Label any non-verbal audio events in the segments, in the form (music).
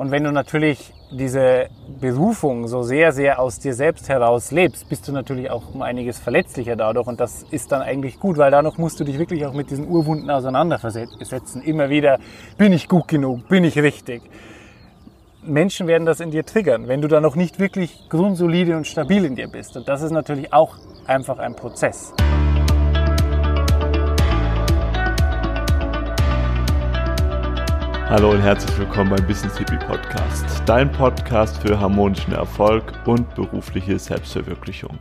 Und wenn du natürlich diese Berufung so sehr, sehr aus dir selbst heraus lebst, bist du natürlich auch um einiges verletzlicher dadurch. Und das ist dann eigentlich gut, weil dadurch musst du dich wirklich auch mit diesen Urwunden auseinandersetzen. Immer wieder, bin ich gut genug? Bin ich richtig? Menschen werden das in dir triggern, wenn du da noch nicht wirklich grundsolide und stabil in dir bist. Und das ist natürlich auch einfach ein Prozess. Hallo und herzlich willkommen beim Business Hippie Podcast, dein Podcast für harmonischen Erfolg und berufliche Selbstverwirklichung.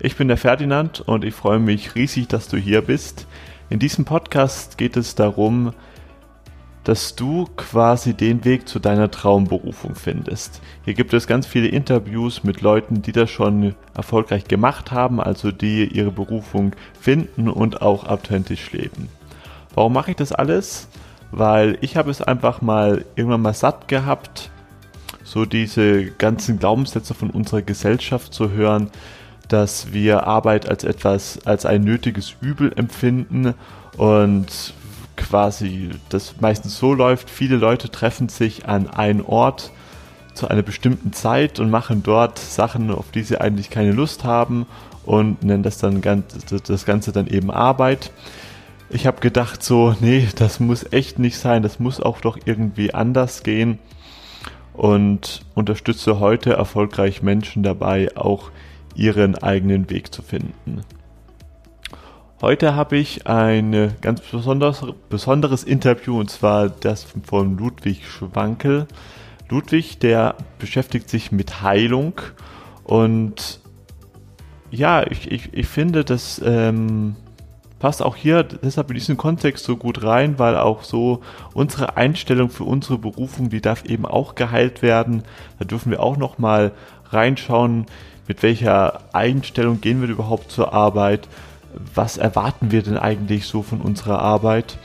Ich bin der Ferdinand und ich freue mich riesig, dass du hier bist. In diesem Podcast geht es darum, dass du quasi den Weg zu deiner Traumberufung findest. Hier gibt es ganz viele Interviews mit Leuten, die das schon erfolgreich gemacht haben, also die ihre Berufung finden und auch authentisch leben. Warum mache ich das alles? Weil ich habe es einfach mal irgendwann mal satt gehabt, so diese ganzen Glaubenssätze von unserer Gesellschaft zu hören, dass wir Arbeit als etwas, als ein nötiges Übel empfinden und quasi das meistens so läuft, viele Leute treffen sich an einen Ort zu einer bestimmten Zeit und machen dort Sachen, auf die sie eigentlich keine Lust haben und nennen das dann das Ganze dann eben Arbeit ich habe gedacht so, nee, das muss echt nicht sein, das muss auch doch irgendwie anders gehen und unterstütze heute erfolgreich Menschen dabei, auch ihren eigenen Weg zu finden. Heute habe ich ein ganz besonders, besonderes Interview und zwar das von Ludwig Schwankel. Ludwig, der beschäftigt sich mit Heilung und ja, ich, ich, ich finde, dass ähm, passt auch hier deshalb in diesen Kontext so gut rein, weil auch so unsere Einstellung für unsere Berufung, die darf eben auch geheilt werden. Da dürfen wir auch noch mal reinschauen, mit welcher Einstellung gehen wir überhaupt zur Arbeit? Was erwarten wir denn eigentlich so von unserer Arbeit?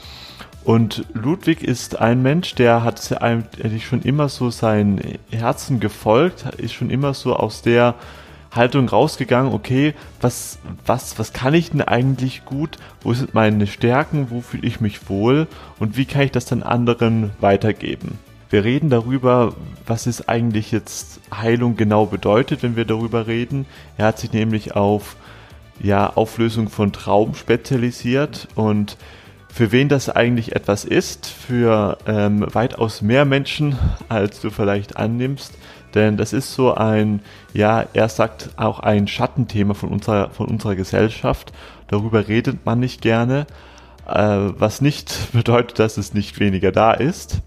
Und Ludwig ist ein Mensch, der hat eigentlich schon immer so sein Herzen gefolgt, ist schon immer so aus der Haltung rausgegangen, okay, was, was, was kann ich denn eigentlich gut? Wo sind meine Stärken? Wo fühle ich mich wohl? Und wie kann ich das dann anderen weitergeben? Wir reden darüber, was es eigentlich jetzt Heilung genau bedeutet, wenn wir darüber reden. Er hat sich nämlich auf ja, Auflösung von Traum spezialisiert und für wen das eigentlich etwas ist, für ähm, weitaus mehr Menschen, als du vielleicht annimmst. Denn das ist so ein, ja, er sagt auch ein Schattenthema von unserer, von unserer Gesellschaft. Darüber redet man nicht gerne, äh, was nicht (laughs) bedeutet, dass es nicht weniger da ist.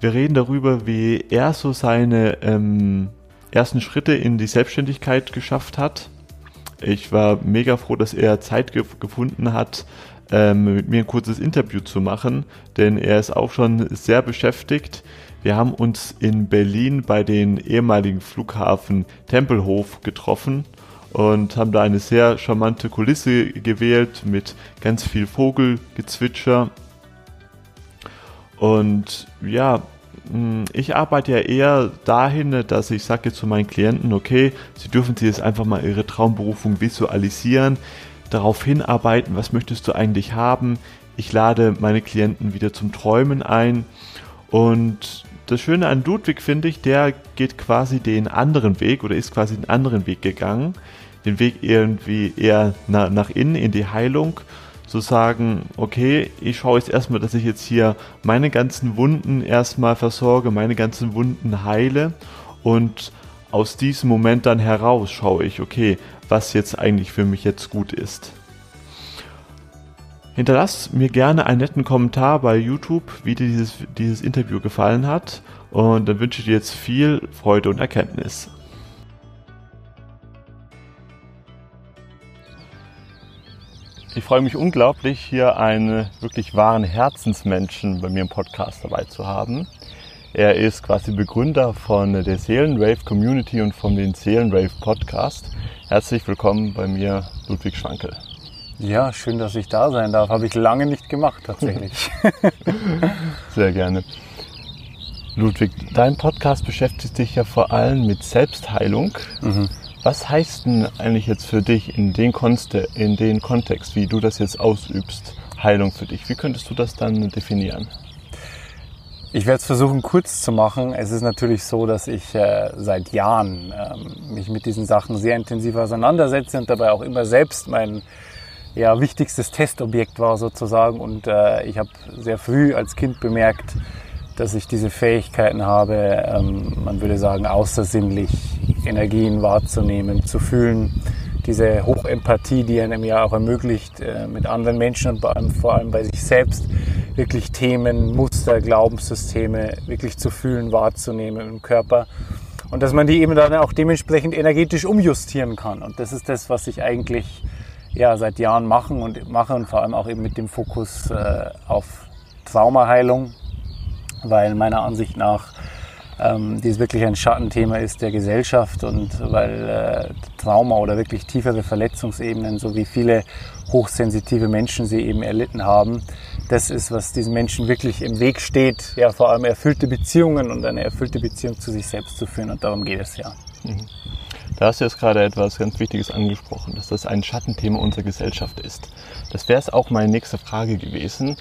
Wir reden darüber, wie er so seine ähm, ersten Schritte in die Selbstständigkeit geschafft hat. Ich war mega froh, dass er Zeit ge gefunden hat, ähm, mit mir ein kurzes Interview zu machen, denn er ist auch schon sehr beschäftigt. Wir haben uns in Berlin bei den ehemaligen Flughafen Tempelhof getroffen und haben da eine sehr charmante Kulisse gewählt mit ganz viel Vogelgezwitscher. Und ja, hm, ich arbeite ja eher dahin, dass ich sage zu meinen Klienten, okay, sie dürfen sich jetzt einfach mal ihre Traumberufung visualisieren, darauf hinarbeiten, was möchtest du eigentlich haben. Ich lade meine Klienten wieder zum Träumen ein und das Schöne an Ludwig finde ich, der geht quasi den anderen Weg oder ist quasi den anderen Weg gegangen. Den Weg irgendwie eher na, nach innen in die Heilung. Zu sagen, okay, ich schaue jetzt erstmal, dass ich jetzt hier meine ganzen Wunden erstmal versorge, meine ganzen Wunden heile und aus diesem Moment dann heraus schaue ich, okay, was jetzt eigentlich für mich jetzt gut ist. Hinterlass mir gerne einen netten Kommentar bei YouTube, wie dir dieses, dieses Interview gefallen hat. Und dann wünsche ich dir jetzt viel Freude und Erkenntnis. Ich freue mich unglaublich, hier einen wirklich wahren Herzensmenschen bei mir im Podcast dabei zu haben. Er ist quasi Begründer von der Seelenrave Community und von den Seelenrave Podcast. Herzlich willkommen bei mir, Ludwig Schwankel. Ja, schön, dass ich da sein darf. Habe ich lange nicht gemacht, tatsächlich. (laughs) Sehr gerne. Ludwig, dein Podcast beschäftigt sich ja vor allem mit Selbstheilung. Mhm. Was heißt denn eigentlich jetzt für dich in den, Konste, in den Kontext, wie du das jetzt ausübst, Heilung für dich? Wie könntest du das dann definieren? Ich werde es versuchen kurz zu machen. Es ist natürlich so, dass ich äh, seit Jahren ähm, mich mit diesen Sachen sehr intensiv auseinandersetze und dabei auch immer selbst mein ja, wichtigstes Testobjekt war sozusagen. Und äh, ich habe sehr früh als Kind bemerkt, dass ich diese Fähigkeiten habe, ähm, man würde sagen, außersinnlich Energien wahrzunehmen, zu fühlen. Diese Hochempathie, die einem ja auch ermöglicht, äh, mit anderen Menschen und vor allem bei sich selbst wirklich Themen, Muster, Glaubenssysteme wirklich zu fühlen, wahrzunehmen im Körper. Und dass man die eben dann auch dementsprechend energetisch umjustieren kann. Und das ist das, was ich eigentlich ja, seit Jahren machen und mache und vor allem auch eben mit dem Fokus äh, auf Traumaheilung, weil meiner Ansicht nach ähm, dies wirklich ein Schattenthema ist der Gesellschaft und weil äh, Trauma oder wirklich tiefere Verletzungsebenen, so wie viele hochsensitive Menschen sie eben erlitten haben, das ist, was diesen Menschen wirklich im Weg steht, ja vor allem erfüllte Beziehungen und eine erfüllte Beziehung zu sich selbst zu führen und darum geht es ja. Mhm. Da hast du jetzt gerade etwas ganz Wichtiges angesprochen, dass das ein Schattenthema unserer Gesellschaft ist. Das wäre es auch meine nächste Frage gewesen.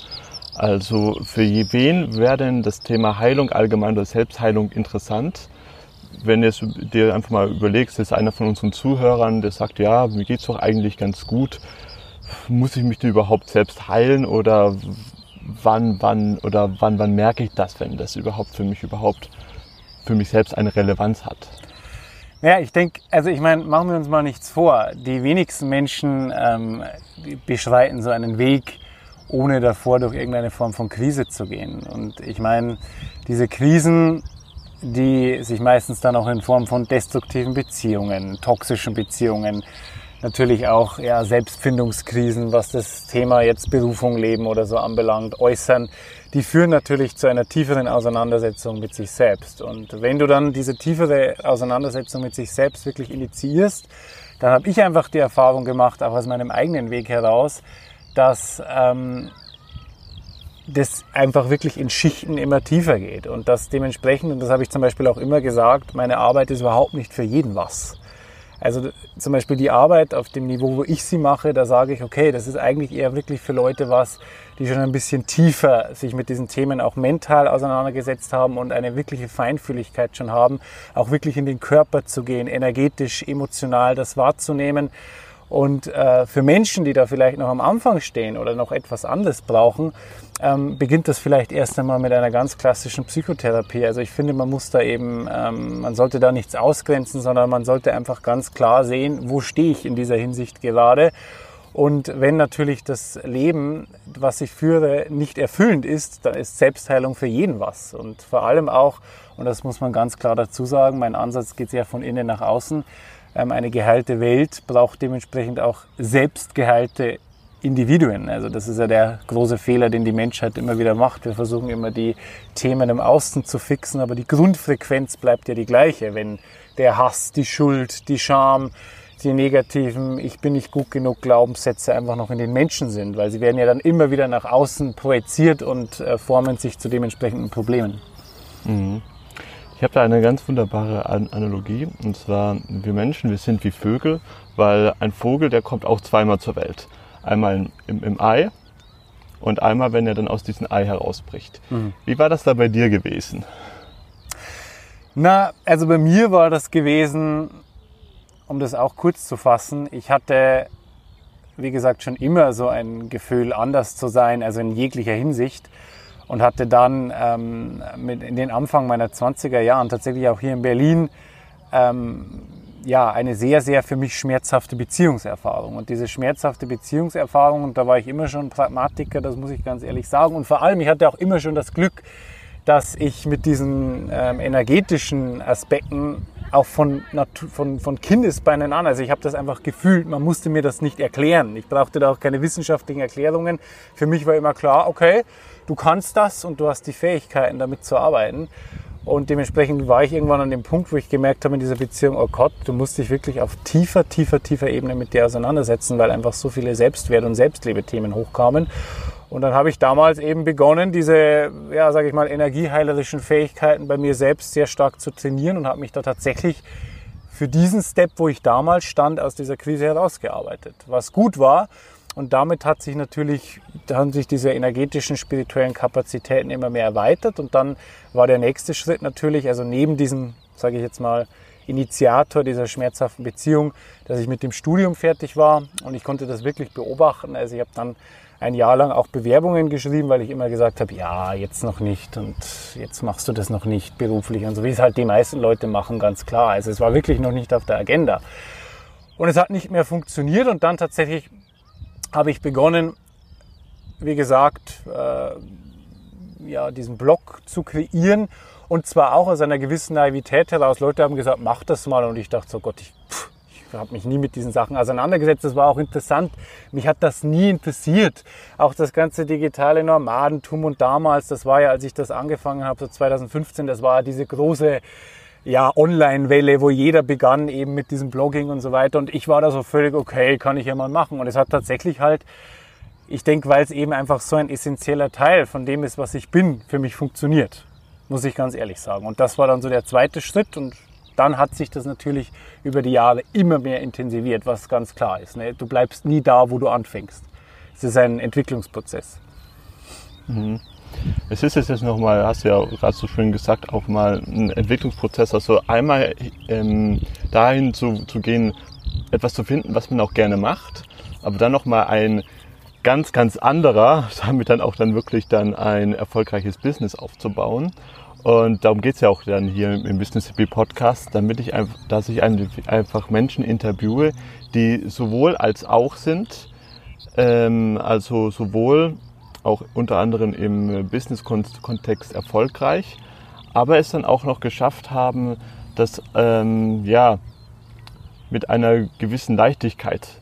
Also für wen wäre denn das Thema Heilung allgemein oder Selbstheilung interessant? Wenn du dir einfach mal überlegst, ist einer von unseren Zuhörern, der sagt, ja, mir geht's doch eigentlich ganz gut. Muss ich mich denn überhaupt selbst heilen oder wann, wann oder wann, wann merke ich das, wenn das überhaupt für mich überhaupt für mich selbst eine Relevanz hat? Ja, ich denke, also ich meine, machen wir uns mal nichts vor. Die wenigsten Menschen ähm, beschreiten so einen Weg, ohne davor durch irgendeine Form von Krise zu gehen. Und ich meine, diese Krisen, die sich meistens dann auch in Form von destruktiven Beziehungen, toxischen Beziehungen, natürlich auch ja, Selbstfindungskrisen, was das Thema jetzt Berufung, Leben oder so anbelangt, äußern, die führen natürlich zu einer tieferen Auseinandersetzung mit sich selbst. Und wenn du dann diese tiefere Auseinandersetzung mit sich selbst wirklich initiierst, dann habe ich einfach die Erfahrung gemacht, auch aus meinem eigenen Weg heraus, dass ähm, das einfach wirklich in Schichten immer tiefer geht und dass dementsprechend, und das habe ich zum Beispiel auch immer gesagt, meine Arbeit ist überhaupt nicht für jeden was. Also zum Beispiel die Arbeit auf dem Niveau, wo ich sie mache, da sage ich, okay, das ist eigentlich eher wirklich für Leute was, die schon ein bisschen tiefer sich mit diesen Themen auch mental auseinandergesetzt haben und eine wirkliche Feinfühligkeit schon haben, auch wirklich in den Körper zu gehen, energetisch, emotional das wahrzunehmen und äh, für Menschen, die da vielleicht noch am Anfang stehen oder noch etwas anderes brauchen, ähm, beginnt das vielleicht erst einmal mit einer ganz klassischen Psychotherapie. Also ich finde, man muss da eben, ähm, man sollte da nichts ausgrenzen, sondern man sollte einfach ganz klar sehen, wo stehe ich in dieser Hinsicht gerade. Und wenn natürlich das Leben, was ich führe, nicht erfüllend ist, dann ist Selbstheilung für jeden was. Und vor allem auch, und das muss man ganz klar dazu sagen, mein Ansatz geht sehr von innen nach außen, eine geheilte Welt braucht dementsprechend auch selbst geheilte Individuen. Also das ist ja der große Fehler, den die Menschheit immer wieder macht. Wir versuchen immer die Themen im Außen zu fixen, aber die Grundfrequenz bleibt ja die gleiche. Wenn der Hass, die Schuld, die Scham, die negativen Ich bin nicht gut genug Glaubenssätze einfach noch in den Menschen sind, weil sie werden ja dann immer wieder nach außen projiziert und äh, formen sich zu dementsprechenden Problemen. Mhm. Ich habe da eine ganz wunderbare Analogie. Und zwar, wir Menschen, wir sind wie Vögel, weil ein Vogel, der kommt auch zweimal zur Welt. Einmal im, im Ei und einmal, wenn er dann aus diesem Ei herausbricht. Mhm. Wie war das da bei dir gewesen? Na, also bei mir war das gewesen, um das auch kurz zu fassen, ich hatte, wie gesagt, schon immer so ein Gefühl, anders zu sein, also in jeglicher Hinsicht und hatte dann ähm, mit in den Anfang meiner 20er Jahren tatsächlich auch hier in Berlin ähm, ja, eine sehr, sehr für mich schmerzhafte Beziehungserfahrung. Und diese schmerzhafte Beziehungserfahrung, und da war ich immer schon Pragmatiker, das muss ich ganz ehrlich sagen. Und vor allem, ich hatte auch immer schon das Glück, dass ich mit diesen ähm, energetischen Aspekten auch von, von, von Kindesbeinen an, also ich habe das einfach gefühlt, man musste mir das nicht erklären. Ich brauchte da auch keine wissenschaftlichen Erklärungen. Für mich war immer klar, okay, du kannst das und du hast die Fähigkeiten, damit zu arbeiten. Und dementsprechend war ich irgendwann an dem Punkt, wo ich gemerkt habe in dieser Beziehung, oh Gott, du musst dich wirklich auf tiefer, tiefer, tiefer Ebene mit dir auseinandersetzen, weil einfach so viele Selbstwert- und Selbstlebethemen hochkamen. Und dann habe ich damals eben begonnen, diese, ja, sage ich mal, energieheilerischen Fähigkeiten bei mir selbst sehr stark zu trainieren und habe mich da tatsächlich für diesen Step, wo ich damals stand, aus dieser Krise herausgearbeitet. Was gut war, Und damit hat sich natürlich, haben sich diese energetischen, spirituellen Kapazitäten immer mehr erweitert. Und dann war der nächste Schritt natürlich, also neben diesem, sage ich jetzt mal, Initiator dieser schmerzhaften Beziehung, dass ich mit dem Studium fertig war und ich konnte das wirklich beobachten. Also ich habe dann ein Jahr lang auch Bewerbungen geschrieben, weil ich immer gesagt habe, ja, jetzt noch nicht und jetzt machst du das noch nicht beruflich und so, wie es halt die meisten Leute machen, ganz klar. Also es war wirklich noch nicht auf der Agenda. Und es hat nicht mehr funktioniert und dann tatsächlich habe ich begonnen, wie gesagt, äh, ja, diesen Blog zu kreieren und zwar auch aus einer gewissen Naivität heraus. Leute haben gesagt, mach das mal und ich dachte so, Gott, ich, ich habe mich nie mit diesen Sachen auseinandergesetzt. Das war auch interessant. Mich hat das nie interessiert. Auch das ganze digitale Nomadentum und damals, das war ja, als ich das angefangen habe, so 2015, das war diese große ja, Online-Welle, wo jeder begann eben mit diesem Blogging und so weiter. Und ich war da so völlig, okay, kann ich ja mal machen. Und es hat tatsächlich halt, ich denke, weil es eben einfach so ein essentieller Teil von dem ist, was ich bin, für mich funktioniert. Muss ich ganz ehrlich sagen. Und das war dann so der zweite Schritt. Und dann hat sich das natürlich über die Jahre immer mehr intensiviert, was ganz klar ist. Ne? Du bleibst nie da, wo du anfängst. Es ist ein Entwicklungsprozess. Mhm. Es ist jetzt nochmal, hast du ja gerade so schön gesagt, auch mal ein Entwicklungsprozess. Also einmal ähm, dahin zu, zu gehen, etwas zu finden, was man auch gerne macht, aber dann nochmal ein ganz, ganz anderer, (laughs) damit dann auch dann wirklich dann ein erfolgreiches Business aufzubauen. Und darum geht es ja auch dann hier im Business Happy Podcast, damit ich einfach, dass ich einfach Menschen interviewe, die sowohl als auch sind, ähm, also sowohl auch unter anderem im Business-Kontext erfolgreich, aber es dann auch noch geschafft haben, das ähm, ja, mit einer gewissen Leichtigkeit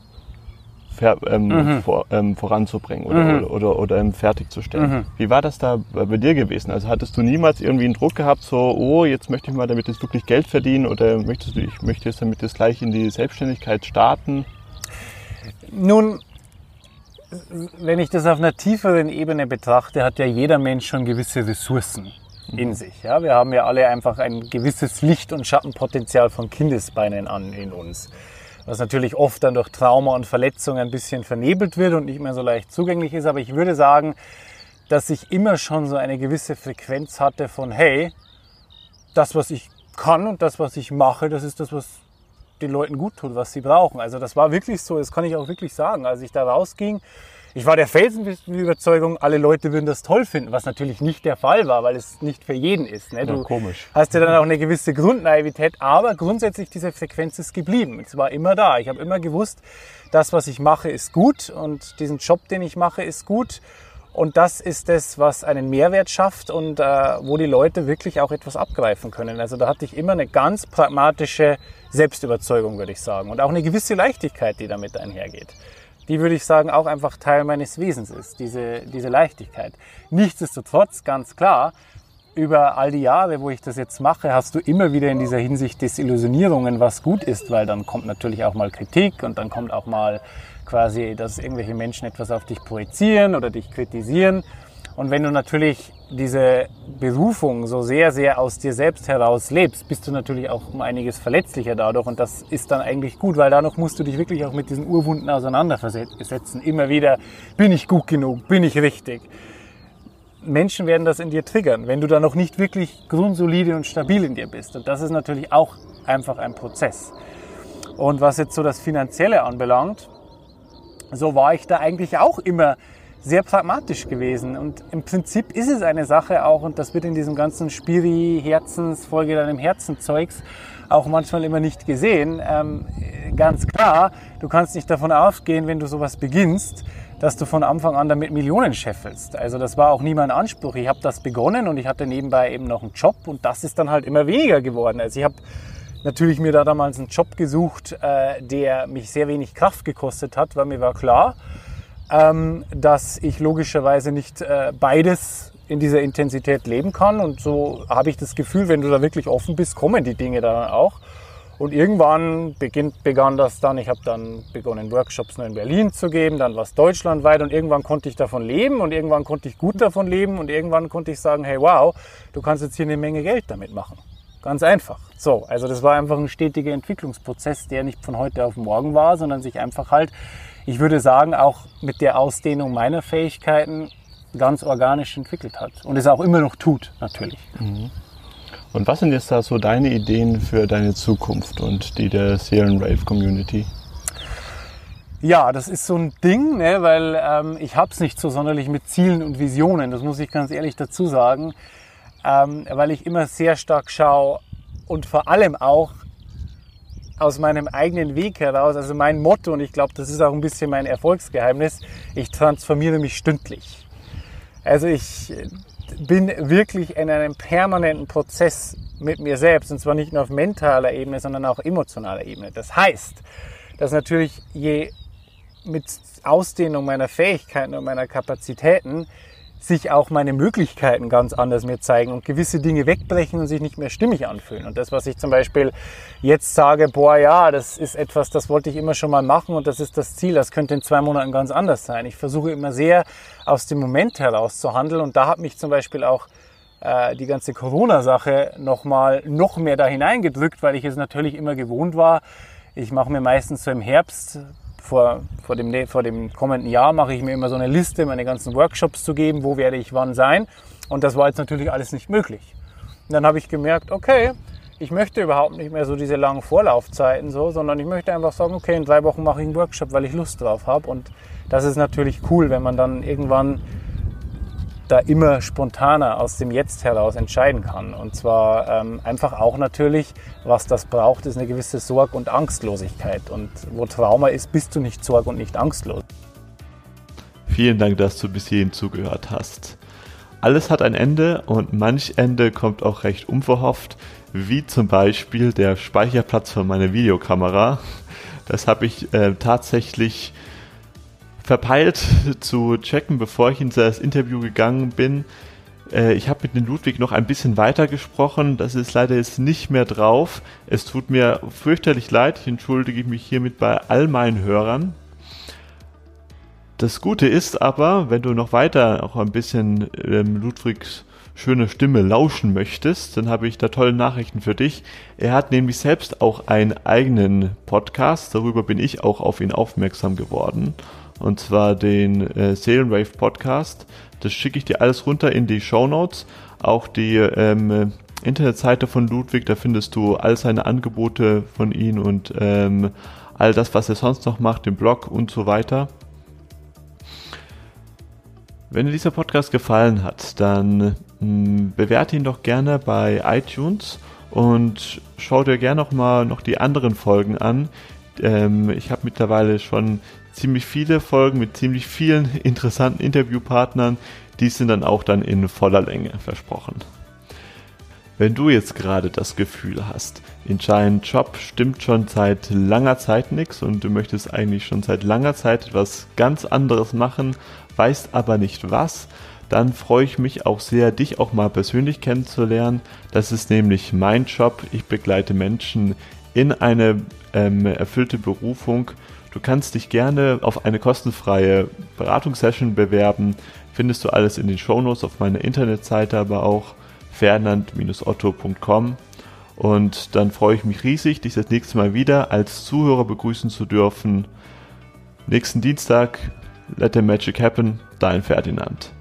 ähm, mhm. vor, ähm, voranzubringen oder, mhm. oder, oder, oder ähm, fertigzustellen. Mhm. Wie war das da bei dir gewesen? Also hattest du niemals irgendwie einen Druck gehabt, so, oh, jetzt möchte ich mal damit jetzt wirklich Geld verdienen oder möchtest du, ich möchte jetzt damit jetzt gleich in die Selbstständigkeit starten? Nun, wenn ich das auf einer tieferen Ebene betrachte, hat ja jeder Mensch schon gewisse Ressourcen in mhm. sich. Ja, wir haben ja alle einfach ein gewisses Licht- und Schattenpotenzial von Kindesbeinen an in uns. Was natürlich oft dann durch Trauma und Verletzungen ein bisschen vernebelt wird und nicht mehr so leicht zugänglich ist. Aber ich würde sagen, dass ich immer schon so eine gewisse Frequenz hatte von, hey, das, was ich kann und das, was ich mache, das ist das, was den Leuten gut tut, was sie brauchen. Also das war wirklich so, das kann ich auch wirklich sagen. Als ich da rausging, ich war der felsenfesten Überzeugung, alle Leute würden das toll finden, was natürlich nicht der Fall war, weil es nicht für jeden ist. Ne? Du ja, komisch. hast ja dann auch eine gewisse Grundnaivität, aber grundsätzlich diese Frequenz ist geblieben. Es war immer da. Ich habe immer gewusst, das, was ich mache, ist gut und diesen Job, den ich mache, ist gut. Und das ist es, was einen Mehrwert schafft und äh, wo die Leute wirklich auch etwas abgreifen können. Also da hatte ich immer eine ganz pragmatische Selbstüberzeugung, würde ich sagen. Und auch eine gewisse Leichtigkeit, die damit einhergeht. Die würde ich sagen, auch einfach Teil meines Wesens ist, diese, diese Leichtigkeit. Nichtsdestotrotz, ganz klar, über all die Jahre, wo ich das jetzt mache, hast du immer wieder in dieser Hinsicht Desillusionierungen, was gut ist, weil dann kommt natürlich auch mal Kritik und dann kommt auch mal quasi, dass irgendwelche Menschen etwas auf dich projizieren oder dich kritisieren. Und wenn du natürlich diese Berufung so sehr, sehr aus dir selbst heraus lebst, bist du natürlich auch um einiges verletzlicher dadurch. Und das ist dann eigentlich gut, weil dadurch musst du dich wirklich auch mit diesen Urwunden auseinandersetzen. Immer wieder, bin ich gut genug? Bin ich richtig? Menschen werden das in dir triggern, wenn du da noch nicht wirklich grundsolide und stabil in dir bist. Und das ist natürlich auch einfach ein Prozess. Und was jetzt so das Finanzielle anbelangt, so war ich da eigentlich auch immer sehr pragmatisch gewesen. Und im Prinzip ist es eine Sache auch, und das wird in diesem ganzen Spiri, Herzens, Folge deinem Herzenzeugs auch manchmal immer nicht gesehen. Ähm, ganz klar, du kannst nicht davon ausgehen, wenn du sowas beginnst, dass du von Anfang an damit Millionen scheffelst. Also das war auch nie mein Anspruch. Ich habe das begonnen und ich hatte nebenbei eben noch einen Job und das ist dann halt immer weniger geworden. Also ich habe natürlich mir da damals einen Job gesucht, äh, der mich sehr wenig Kraft gekostet hat, weil mir war klar, ähm, dass ich logischerweise nicht äh, beides in dieser Intensität leben kann. Und so habe ich das Gefühl, wenn du da wirklich offen bist, kommen die Dinge dann auch. Und irgendwann beginnt, begann das dann, ich habe dann begonnen, Workshops nur in Berlin zu geben, dann war es deutschlandweit und irgendwann konnte ich davon leben und irgendwann konnte ich gut davon leben und irgendwann konnte ich sagen, hey wow, du kannst jetzt hier eine Menge Geld damit machen. Ganz einfach. So, also das war einfach ein stetiger Entwicklungsprozess, der nicht von heute auf morgen war, sondern sich einfach halt ich würde sagen, auch mit der Ausdehnung meiner Fähigkeiten ganz organisch entwickelt hat und es auch immer noch tut, natürlich. Mhm. Und was sind jetzt da so deine Ideen für deine Zukunft und die der Seelenrave Community? Ja, das ist so ein Ding, ne, weil ähm, ich habe es nicht so sonderlich mit Zielen und Visionen, das muss ich ganz ehrlich dazu sagen, ähm, weil ich immer sehr stark schaue und vor allem auch aus meinem eigenen Weg heraus, also mein Motto, und ich glaube, das ist auch ein bisschen mein Erfolgsgeheimnis, ich transformiere mich stündlich. Also ich bin wirklich in einem permanenten Prozess mit mir selbst, und zwar nicht nur auf mentaler Ebene, sondern auch emotionaler Ebene. Das heißt, dass natürlich je mit Ausdehnung meiner Fähigkeiten und meiner Kapazitäten sich auch meine Möglichkeiten ganz anders mir zeigen und gewisse Dinge wegbrechen und sich nicht mehr stimmig anfühlen. Und das, was ich zum Beispiel jetzt sage, boah, ja, das ist etwas, das wollte ich immer schon mal machen und das ist das Ziel, das könnte in zwei Monaten ganz anders sein. Ich versuche immer sehr aus dem Moment heraus zu handeln und da hat mich zum Beispiel auch äh, die ganze Corona-Sache nochmal noch mehr da hineingedrückt, weil ich es natürlich immer gewohnt war. Ich mache mir meistens so im Herbst vor, vor, dem, vor dem kommenden Jahr mache ich mir immer so eine Liste, meine ganzen Workshops zu geben, wo werde ich wann sein. Und das war jetzt natürlich alles nicht möglich. Und dann habe ich gemerkt, okay, ich möchte überhaupt nicht mehr so diese langen Vorlaufzeiten so, sondern ich möchte einfach sagen, okay, in drei Wochen mache ich einen Workshop, weil ich Lust drauf habe. Und das ist natürlich cool, wenn man dann irgendwann da immer spontaner aus dem Jetzt heraus entscheiden kann. Und zwar ähm, einfach auch natürlich, was das braucht, ist eine gewisse Sorg- und Angstlosigkeit. Und wo Trauma ist, bist du nicht sorg- und nicht angstlos. Vielen Dank, dass du bis hierhin zugehört hast. Alles hat ein Ende und manch Ende kommt auch recht unverhofft, wie zum Beispiel der Speicherplatz von meiner Videokamera. Das habe ich äh, tatsächlich verpeilt (laughs) zu checken, bevor ich in das Interview gegangen bin. Äh, ich habe mit dem Ludwig noch ein bisschen weiter gesprochen. Das ist leider jetzt nicht mehr drauf. Es tut mir fürchterlich leid. Ich entschuldige mich hiermit bei all meinen Hörern. Das Gute ist aber, wenn du noch weiter auch ein bisschen ähm, Ludwigs schöne Stimme lauschen möchtest, dann habe ich da tolle Nachrichten für dich. Er hat nämlich selbst auch einen eigenen Podcast. Darüber bin ich auch auf ihn aufmerksam geworden und zwar den äh, Seelenwave Podcast. Das schicke ich dir alles runter in die Show Notes. Auch die ähm, Internetseite von Ludwig, da findest du all seine Angebote von ihm und ähm, all das, was er sonst noch macht, den Blog und so weiter. Wenn dir dieser Podcast gefallen hat, dann mh, hm, bewerte ihn doch gerne bei iTunes und schau dir gerne noch mal noch die anderen Folgen an. Ähm, ich habe mittlerweile schon ziemlich viele Folgen mit ziemlich vielen interessanten Interviewpartnern. Die sind dann auch dann in voller Länge versprochen. Wenn du jetzt gerade das Gefühl hast, in deinem Job stimmt schon seit langer Zeit nichts und du möchtest eigentlich schon seit langer Zeit etwas ganz anderes machen, weißt aber nicht was, dann freue ich mich auch sehr, dich auch mal persönlich kennenzulernen. Das ist nämlich mein Job. Ich begleite Menschen in eine ähm, erfüllte Berufung Du kannst dich gerne auf eine kostenfreie Beratungssession bewerben. Findest du alles in den Shownotes auf meiner Internetseite, aber auch fernand-otto.com. Und dann freue ich mich riesig, dich das nächste Mal wieder als Zuhörer begrüßen zu dürfen. Nächsten Dienstag, Let the Magic Happen, dein Ferdinand.